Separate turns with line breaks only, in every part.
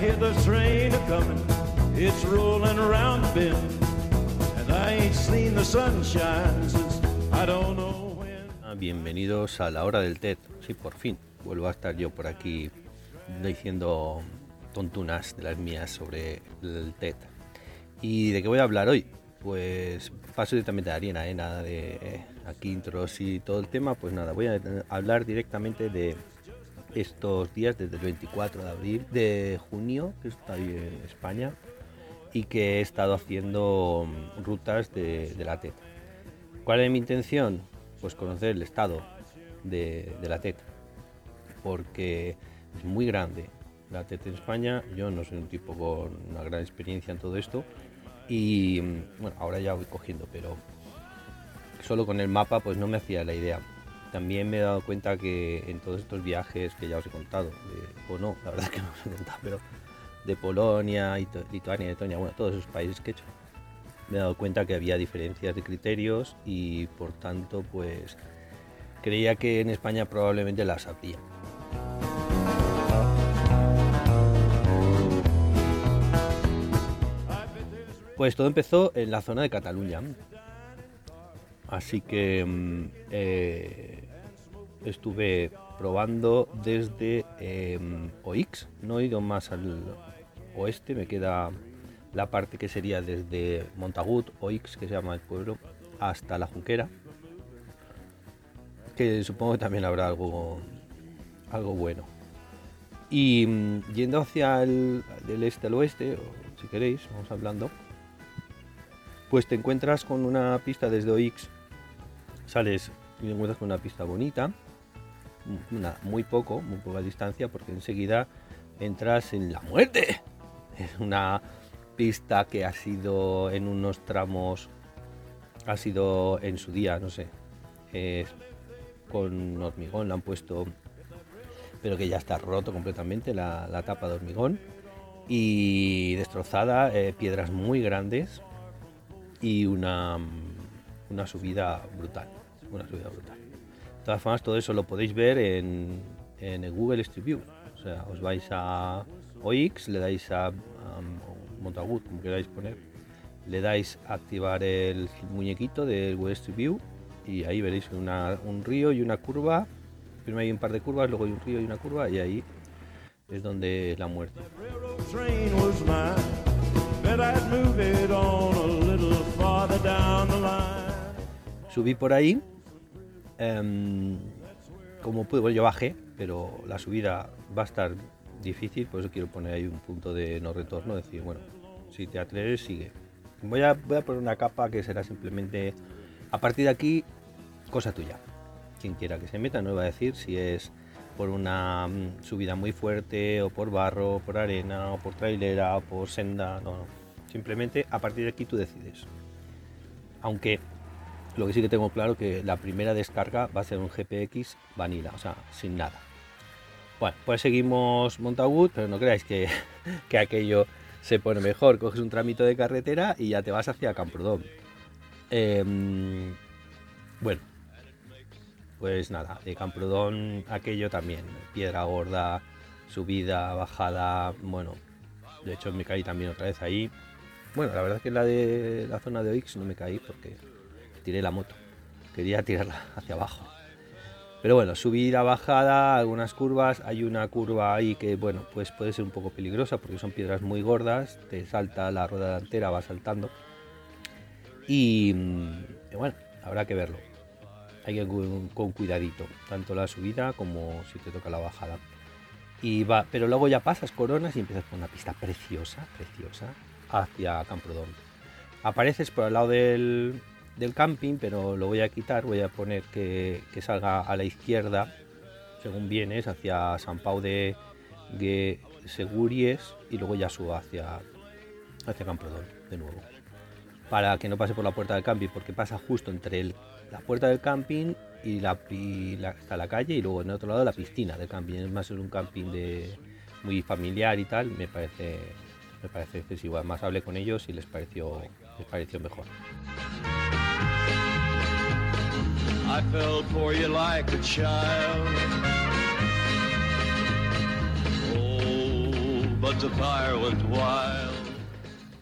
hear the train a coming, it's around the bend. And I ain't seen the sunshine since I don't know when.
Ah, Bienvenidos a la hora del TED. Sí, por fin. Vuelvo a estar yo por aquí diciendo tontunas de las mías sobre el TED. ¿Y de qué voy a hablar hoy? Pues paso directamente a Ariana, ¿eh? nada de eh, aquí intros y todo el tema, pues nada, voy a hablar directamente de estos días desde el 24 de abril, de junio, que estoy en España y que he estado haciendo rutas de, la TED. ¿Cuál es mi intención? Pues conocer el estado de, de la TED, porque es muy grande la TED en España. Yo no soy un tipo con una gran experiencia en todo esto y bueno, ahora ya voy cogiendo, pero solo con el mapa pues no me hacía la idea. También me he dado cuenta que en todos estos viajes que ya os he contado, o no, la verdad es que no os he contado, pero de Polonia, Lituania, Letonia, bueno, todos esos países que he hecho, me he dado cuenta que había diferencias de criterios y por tanto pues creía que en España probablemente las habría. Pues todo empezó en la zona de Cataluña. Así que mm, eh, estuve probando desde em, Oix. No he ido más al oeste, me queda la parte que sería desde Montagut, Oix, que se llama el pueblo, hasta la Junquera. Que supongo que también habrá algo, algo bueno. Y mm, yendo hacia el del este al oeste, si queréis, vamos hablando, pues te encuentras con una pista desde Oix, sales y encuentras con una pista bonita, una, muy poco, muy poca distancia, porque enseguida entras en la muerte. Es una pista que ha sido en unos tramos, ha sido en su día, no sé, es con hormigón, la han puesto, pero que ya está roto completamente la, la tapa de hormigón y destrozada, eh, piedras muy grandes y una, una subida brutal, una subida brutal. De todas formas, todo eso lo podéis ver en, en el Google Street View. O sea, os vais a OX, le dais a, a Montagut, como queráis poner, le dais a activar el muñequito del Google Street View y ahí veréis una- un río y una curva. Primero hay un par de curvas, luego hay un río y una curva y ahí es donde es la muerte. Subí por ahí. Em, como pude, bueno, yo bajé, pero la subida va a estar difícil, por eso quiero poner ahí un punto de no retorno, decir, bueno, si te atreves, sigue. Voy a, voy a poner una capa que será simplemente, a partir de aquí, cosa tuya. Quien quiera que se meta, no va a decir si es por una mm, subida muy fuerte, o por barro, o por arena, o por trailera, o por senda, no, no. Simplemente a partir de aquí tú decides. Aunque lo que sí que tengo claro que la primera descarga va a ser un GPX vanilla, o sea, sin nada. Bueno, pues seguimos Montagut, pero no creáis que, que aquello se pone mejor. Coges un tramito de carretera y ya te vas hacia Camprodón. Em, bueno, pues nada, de Camprodón aquello también. Piedra gorda, subida, bajada, bueno. De hecho me caí también otra vez ahí. Bueno, la verdad es que la de la zona de Oix no me caí porque tiré la moto. Quería tirarla hacia abajo. Pero bueno, subida, bajada, algunas curvas. Hay una curva ahí que, bueno, pues puede ser un poco peligrosa porque son piedras muy gordas. Te salta la rueda delantera, va saltando. Y, mm, bueno, habrá que verlo. Hay que ir con, con cuidadito, tanto la subida como si te toca la bajada. Y va, pero luego ya pasas coronas y empiezas por una pista preciosa, preciosa, hacia Camprodón. Apareces por el lado del, del camping, pero lo voy a quitar, voy a poner que, que salga a la izquierda, según vienes, hacia San Pau de, Seguries y luego ya suba hacia, hacia Camprodón de nuevo. Para que no pase por la puerta del camping, porque pasa justo entre el- la puerta del camping y la, y la- está la calle y luego en el otro lado la piscina del camping. Es más, es un camping de, muy familiar y tal, me parece, me parece excesivo. Además hablé con ellos y les pareció, les pareció mejor.
I fell for you like a child. Oh,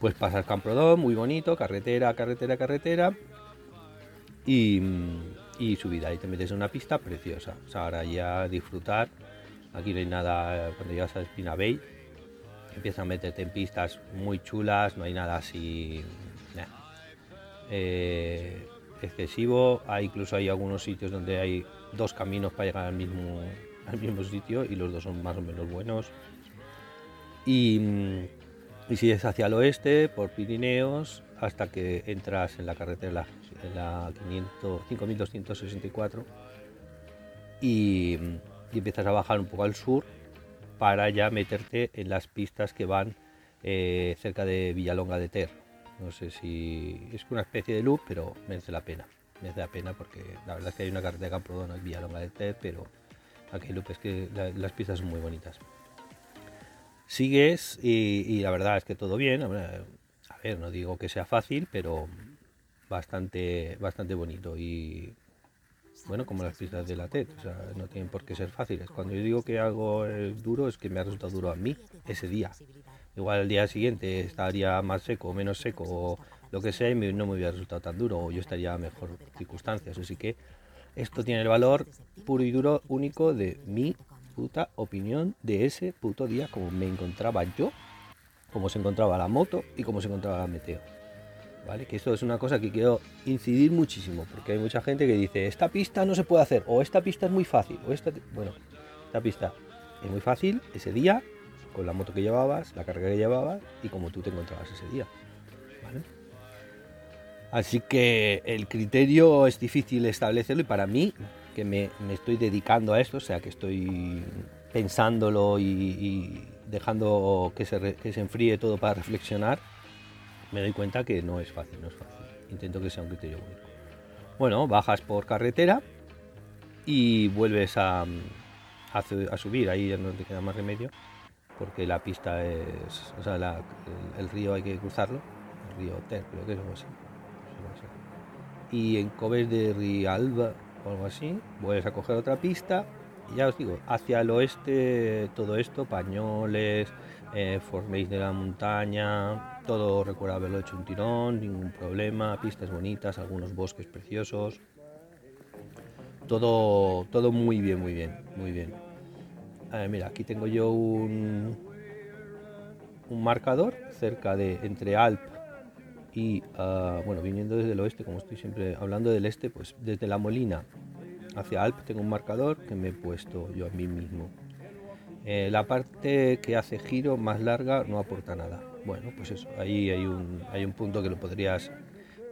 Pues pasas Camprodón, muy bonito, carretera, carretera, carretera. Y, subida, y te metes en una pista preciosa. O sea, ahora ya disfrutar. Aquí no hay nada, cuando llegas a Espina Bay, empiezas a meterte en pistas muy chulas, no hay nada así eh, excesivo. Hay, incluso hay algunos sitios donde hay dos caminos para llegar al mismo, al mismo sitio y los dos son más o menos buenos. Y, y si es hacia el oeste, por Pirineos, hasta que entras en la carretera la 5264 y, y, empiezas a bajar un poco al sur para ya meterte en las pistas que van eh, cerca de Villalonga de Ter. No sé si es una especie de loop, pero merece la pena. Merece la pena porque la verdad es que hay una carretera de Camprodón en Villalonga de Ter, pero aquí loop es que las pistas son muy bonitas. Sigues y, la verdad es que todo bien. A ver, no digo que sea fácil, pero bastante, bastante bonito y bueno, como las pistas de la TED, o sea, no tienen por qué ser fáciles. Cuando yo digo que algo es duro, es que me ha resultado duro a mí ese día. Igual el día siguiente estaría más seco menos seco o lo que sea y no me hubiera resultado tan duro o yo estaría en mejor circunstancias. Así que esto tiene el valor puro y duro único de mi puta opinión de ese puto día, como me encontraba yo, como se encontraba la moto y como se encontraba la meteo. ¿Vale? Que esto es una cosa que quiero incidir muchísimo, porque hay mucha gente que dice, esta pista no se puede hacer, o esta pista es muy fácil, o esta... Bueno, esta pista es muy fácil ese día, con la moto que llevabas, la carga que llevabas y como tú te encontrabas ese día. Así que el criterio es difícil establecerlo y para mí, que me, estoy dedicando a esto, o sea, que estoy pensándolo y, dejando que se, que se enfríe todo para reflexionar, me doy cuenta que no es fácil, no es fácil. Intento que sea un criterio único. Bueno, bajas por carretera y vuelves a, a, subir, ahí ya no te queda más remedio, porque la pista es, o sea, el, río hay que cruzarlo, el río Ter, creo que es algo así. Y en Cobes de Rialba o algo así, vuelves a coger otra pista y ya os digo, hacia el oeste todo esto, pañoles, eh, de la montaña, todo recuerda haberlo hecho un tirón, ningún problema, pistas bonitas, algunos bosques preciosos. Todo, todo muy bien, muy bien, muy bien. Mira, aquí tengo yo un, un marcador cerca de entre Alp y, ah, bueno, viniendo desde el oeste, como estoy siempre hablando del este, pues desde La Molina hacia Alp tengo un marcador que me he puesto yo a mí mismo. Eh, la parte que hace giro más larga no aporta nada. Bueno, pues eso, ahí hay un, hay un punto que lo podrías,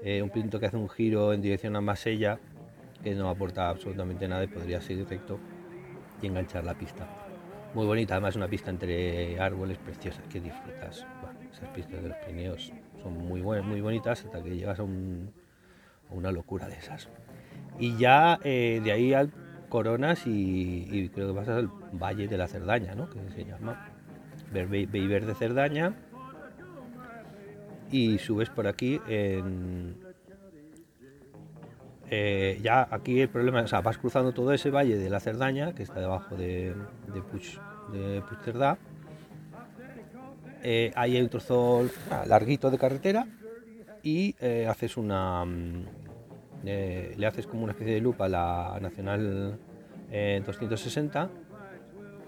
eh, un punto que hace un giro en dirección a Masella, que no aporta absolutamente nada y podrías seguir recto y enganchar la pista. Muy bonita, además una pista entre árboles preciosa que disfrutas. esas pistas de los Pirineos son muy buenas, muy bonitas hasta que llegas a, una locura de esas. Y ya eh, de ahí al Coronas y, creo que pasas al Valle de la Cerdaña, ¿no? que se llama Beiber de Cerdaña y subes por aquí en, eh, ya aquí el problema, o sea, vas cruzando todo ese valle de la Cerdaña, que está debajo de, de, Puig, de eh, ahí hay un trozo larguito de carretera y eh, haces una. Mm, le haces como una especie de lupa a la Nacional 260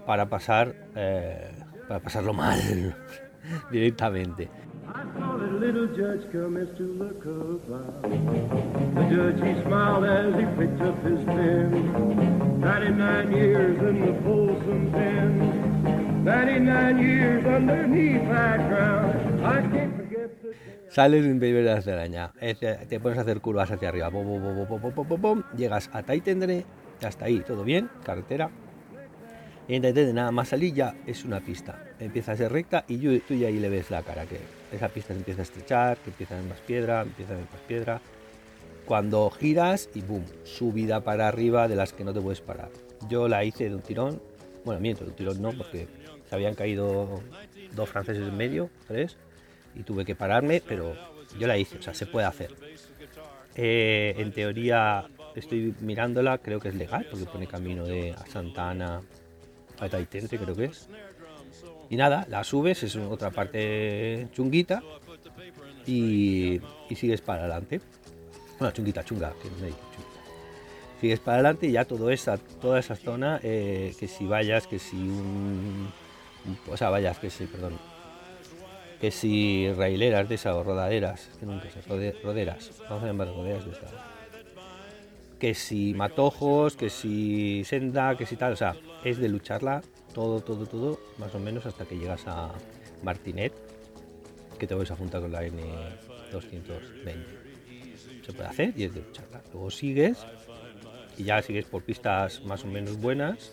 para pasar. para pasarlo mal directamente. Little judge commenced to look about. The judge he smiled as he picked up his pen. 99 years in the Folsom pen. 99 years underneath that ground. De la ceraña, te pones a hacer curvas hacia arriba, llegas a Taitendre, hasta ahí, todo bien, carretera, y entonces nada más salir ya es una pista. Empieza a recta y tú ya ahí le ves la cara, que esa pista se empieza a estrechar, que empieza a haber más piedra, empieza a haber más piedra. Cuando giras y boom, subida para arriba de las que no te puedes parar. Yo la hice de un tirón, bueno, miento, de un tirón no, porque se habían caído dos franceses en medio, tres, y tuve que pararme, pero yo la hice, o sea, se puede hacer. Eh, en teoría estoy mirándola, creo que es legal, porque pone camino de Santa Ana a Taitente, creo que es. Y nada, la subes, es otra parte chunguita y, sigues para adelante. Bueno, chunguita, chunga, que no me chunguita. Sigues para adelante y ya todo esa, toda esa zona, eh, que si vayas, que si un, O sea, vayas, que si, perdón. Que si raileras de esas o rodaderas, que nunca sé, rode- roderas, vamos a llamar roderas de estas. Que si matojos, que si senda, que si tal, o sea, es de lucharla todo, todo, todo, más o menos hasta que llegas a Martinet, que te vais a juntar con la N220. Se puede hacer y es de lucharla. Luego sigues y ya sigues por pistas más o menos buenas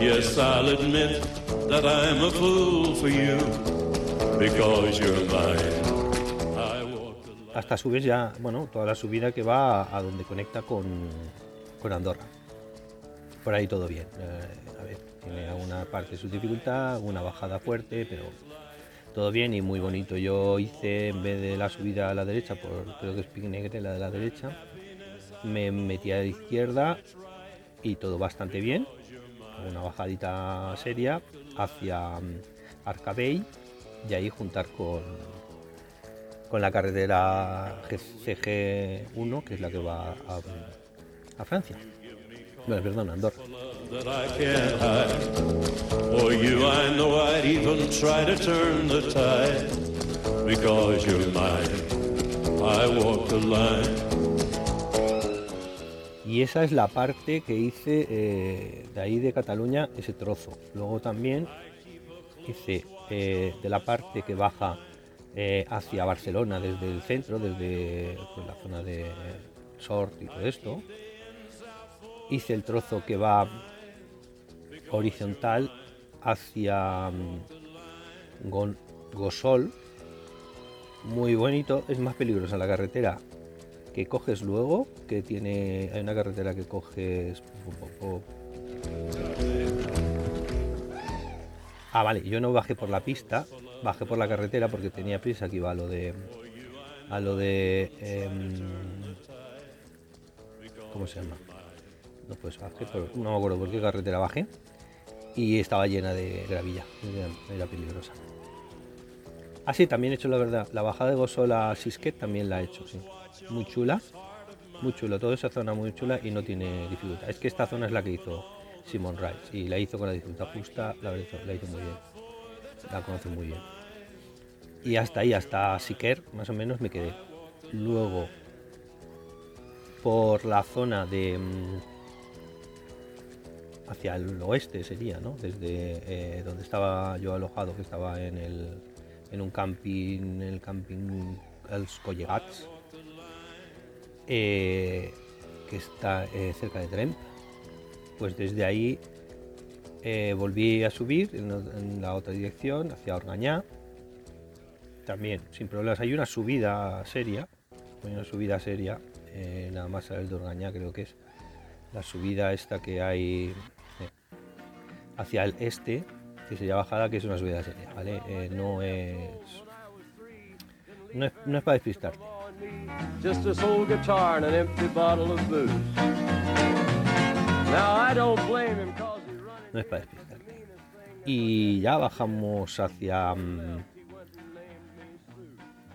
Yes, I'll admit that I'm a fool for you because you're mine. I walk the line.
hasta subes ya, bueno, toda la subida que va a, a donde conecta con, con Andorra. Por ahí todo bien. Eh, a ver, tiene alguna parte de su dificultad, una bajada fuerte, pero todo bien y muy bonito. Yo hice, en vez de la subida a la derecha, por creo que es Pic Negre, la de la derecha, me metí a la izquierda y todo bastante bien. Una bajadita seria hacia mm, Arcabey y ahí juntar con, con la carretera CG1, que es la que va a Francia. Bueno, perdón, Andorra.
that I can't hide. For you, I know I'd even try to turn the tide. Because you're mine, I walk the line.
Y esa es la parte que hice eh, de ahí de Cataluña, ese trozo. Luego también hice eh, de la parte que baja eh, hacia Barcelona desde el centro, desde pues, la zona de Sort y todo esto. Hice el trozo que va horizontal hacia mm, Gosol. Muy bonito, es más peligrosa la carretera que coges luego, que tiene, hay una carretera que coges... Ah, vale, yo no bajé por la pista, bajé por la carretera porque tenía prisa que iba a lo de... A lo de... em, ¿Cómo se llama? No pues bajé, no me acuerdo por qué carretera bajé. Y estaba llena de gravilla, era, peligrosa. Ah, sí, también he hecho la verdad. La bajada de Gosol a Sisquet también la he hecho, sí. Muy chula. Muy chula. Toda esa zona muy chula y no tiene dificultad. Es que esta zona es la que hizo Simon Rice y la hizo con la dificultad justa. La hizo, la hizo muy bien. La conoce muy bien. Y hasta ahí, hasta Siquer, más o menos me quedé. Luego, por la zona de. Hacia el oeste sería, ¿no? Desde eh, donde estaba yo alojado, que estaba en el en un camping, el camping Els Collegats, eh, que está eh, cerca de Tremp. Pues desde ahí volví a subir en, en la otra dirección, hacia Orgañá. También, sin problemas. Hay una subida seria, hay una subida seria, nada más salir de Orgañá creo que es la subida esta que hay hacia el este, que sería bajada, que es una subida seria, ¿vale? Eh, no es... No es, no es para despistarte.
Just this old guitar and an empty bottle of booze. Now I don't blame him cause he's running.
no es para despistarte. Y ya bajamos hacia mm,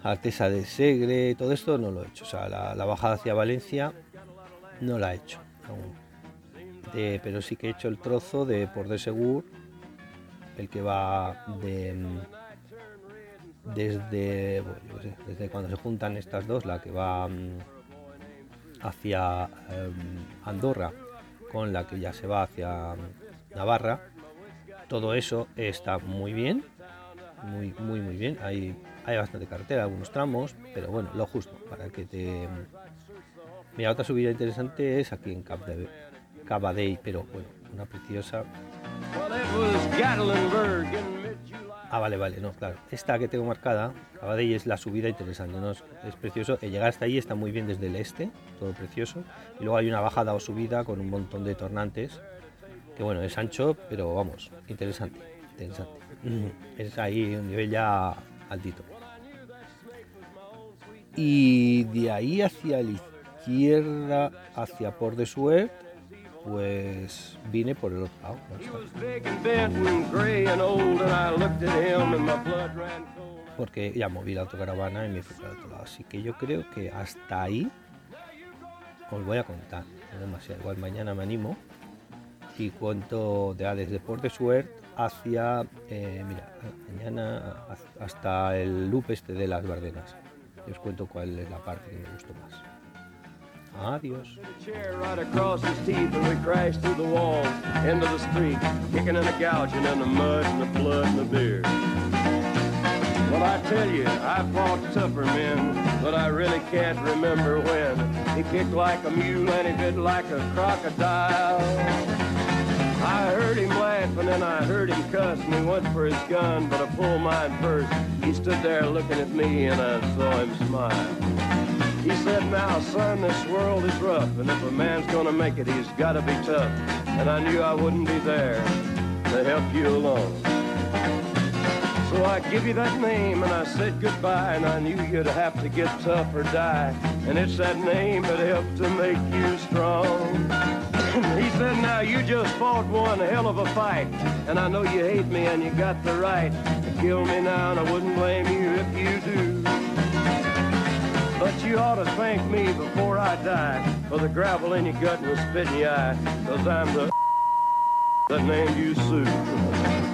Artesa de Segre, todo esto no lo he hecho. O sea, la, la bajada hacia Valencia no la he hecho aún. Pero sí que he hecho el trozo de Port de Segur, el que va de mm, desde, cuando se juntan estas dos, la que va mm, hacia em, Andorra con la que ya se va hacia mm, Navarra, todo eso está muy bien, muy, muy, muy bien. Hay, hay bastante carretera, algunos tramos, pero bueno, lo justo para que te. Mira, otra subida interesante es aquí en Cap de Cabadell, pero bueno, una preciosa. Ah, vale, vale, no, claro. Esta que tengo marcada, Cabadell es la subida interesante, ¿no? Es, es precioso. El llegar hasta ahí está muy bien desde el este, todo precioso. Y luego hay una bajada o subida con un montón de tornantes, que bueno, es ancho, pero vamos, interesante, interesante. Es ahí un nivel ya altito. Y de ahí hacia la izquierda, hacia Port de Suert, pues vine por el
cold.
Porque ya moví la autocaravana y me fui para el otro lado. Así que yo creo que hasta ahí os voy a contar. No demasiado. Igual mañana me animo y cuento de, desde Port de Suert hacia, eh, mira, mañana hasta el loop este de las Bardenas. Y os cuento cuál es la parte que me gustó más. Adiós.
A chair right across his teeth, we crashed through the into the street, kicking and gouging in the mud and the and the beer. Well, I tell you, I fought tougher men, but I really can't remember when. He kicked like a mule and he bit like a crocodile. I heard him laugh and then I heard him cuss and he went for his gun, but I pulled mine first. He stood there looking at me and I saw him smile. He said, now son, this world is rough and if a man's gonna make it, he's gotta be tough. And I knew I wouldn't be there to help you along. So I give you that name and I said goodbye and I knew you'd have to get tough or die. And it's that name that helped to make you strong. he said, now you just fought one hell of a fight. And I know you hate me and you got the right to kill me now and I wouldn't blame you if you do. But you ought to thank me before I die for the gravel in your gut and the spit in your eye. Cause I'm the that named you Sue.